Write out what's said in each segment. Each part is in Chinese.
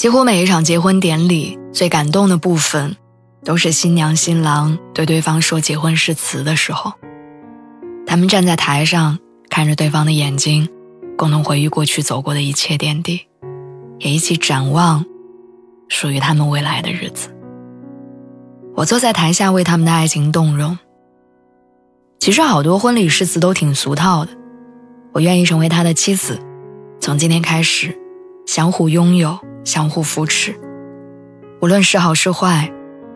几乎每一场结婚典礼，最感动的部分，都是新娘新郎对对方说结婚誓词的时候。他们站在台上，看着对方的眼睛，共同回忆过去走过的一切点滴，也一起展望属于他们未来的日子。我坐在台下为他们的爱情动容。其实好多婚礼誓词都挺俗套的，我愿意成为他的妻子，从今天开始，相互拥有。相互扶持，无论是好是坏，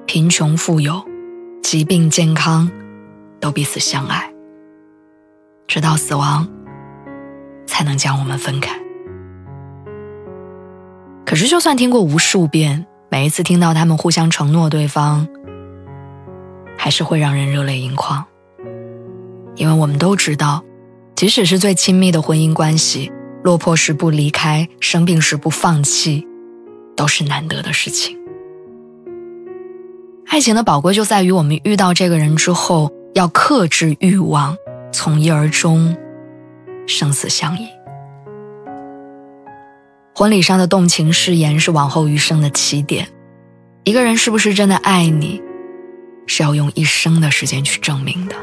贫穷富有，疾病健康，都彼此相爱，直到死亡才能将我们分开。可是，就算听过无数遍，每一次听到他们互相承诺对方，还是会让人热泪盈眶，因为我们都知道，即使是最亲密的婚姻关系，落魄时不离开，生病时不放弃。都是难得的事情。爱情的宝贵就在于我们遇到这个人之后，要克制欲望，从一而终，生死相依。婚礼上的动情誓言是往后余生的起点。一个人是不是真的爱你，是要用一生的时间去证明的。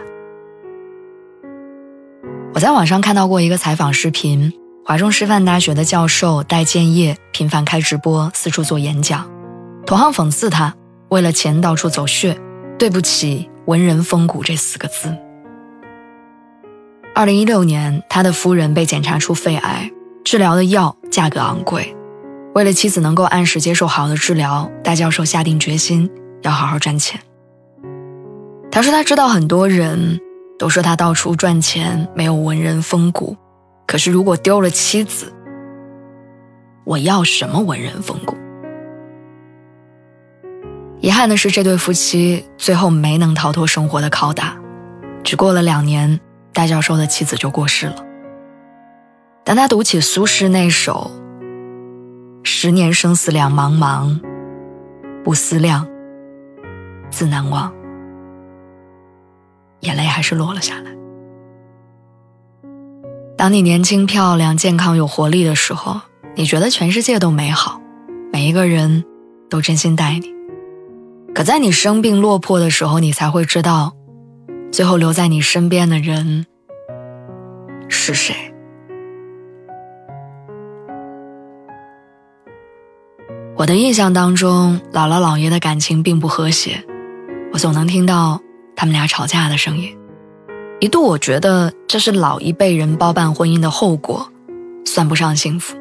我在网上看到过一个采访视频。华中师范大学的教授戴建业频繁开直播，四处做演讲，同行讽刺他为了钱到处走穴，对不起“文人风骨”这四个字。二零一六年，他的夫人被检查出肺癌，治疗的药价格昂贵，为了妻子能够按时接受好的治疗，戴教授下定决心要好好赚钱。他说他知道很多人都说他到处赚钱，没有文人风骨。可是，如果丢了妻子，我要什么文人风骨？遗憾的是，这对夫妻最后没能逃脱生活的拷打。只过了两年，戴教授的妻子就过世了。当他读起苏轼那首“十年生死两茫茫，不思量，自难忘”，眼泪还是落了下来。当你年轻、漂亮、健康、有活力的时候，你觉得全世界都美好，每一个人都真心待你。可在你生病落魄的时候，你才会知道，最后留在你身边的人是谁。我的印象当中，姥姥姥爷的感情并不和谐，我总能听到他们俩吵架的声音。一度我觉得这是老一辈人包办婚姻的后果，算不上幸福。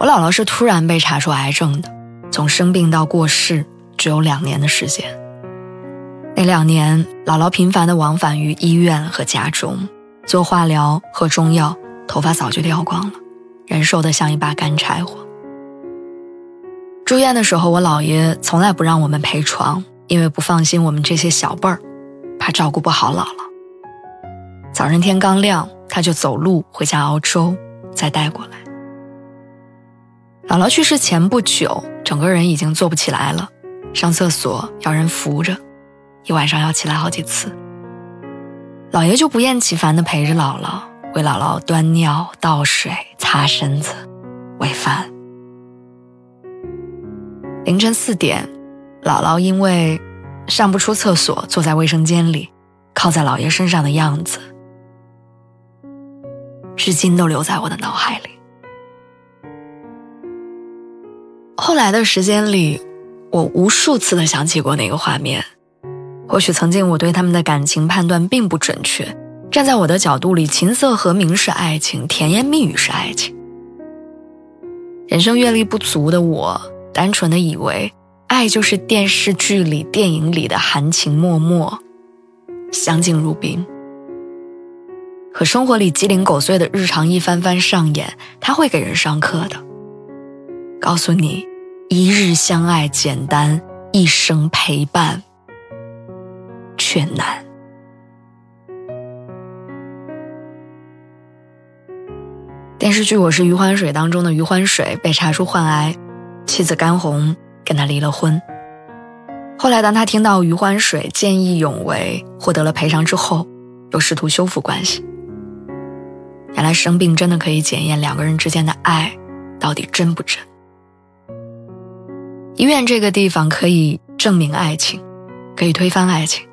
我姥姥是突然被查出癌症的，从生病到过世只有两年的时间。那两年，姥姥频繁的往返于医院和家中，做化疗、喝中药，头发早就掉光了，人瘦得像一把干柴火。住院的时候，我姥爷从来不让我们陪床，因为不放心我们这些小辈儿。怕照顾不好姥姥。早上天刚亮，他就走路回家熬粥，再带过来。姥姥去世前不久，整个人已经坐不起来了，上厕所要人扶着，一晚上要起来好几次。姥爷就不厌其烦地陪着姥姥，为姥姥端尿、倒水、擦身子、喂饭。凌晨四点，姥姥因为。上不出厕所，坐在卫生间里，靠在姥爷身上的样子，至今都留在我的脑海里。后来的时间里，我无数次的想起过那个画面。或许曾经我对他们的感情判断并不准确，站在我的角度里，琴瑟和鸣是爱情，甜言蜜语是爱情。人生阅历不足的我，单纯的以为。爱就是电视剧里、电影里的含情脉脉，相敬如宾。和生活里鸡零狗碎的日常一番番上演，他会给人上课的，告诉你，一日相爱简单，一生陪伴却难。电视剧《我是余欢水》当中的余欢水被查出患癌，妻子甘红跟他离了婚。后来，当他听到余欢水见义勇为，获得了赔偿之后，又试图修复关系。原来生病真的可以检验两个人之间的爱到底真不真。医院这个地方可以证明爱情，可以推翻爱情。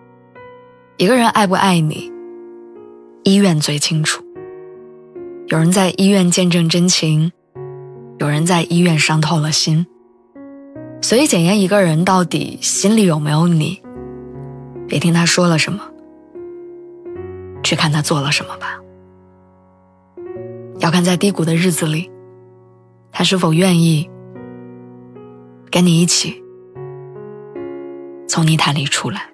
一个人爱不爱你，医院最清楚。有人在医院见证真情，有人在医院伤透了心。所以，检验一个人到底心里有没有你，别听他说了什么，去看他做了什么吧。要看在低谷的日子里，他是否愿意跟你一起从泥潭里出来。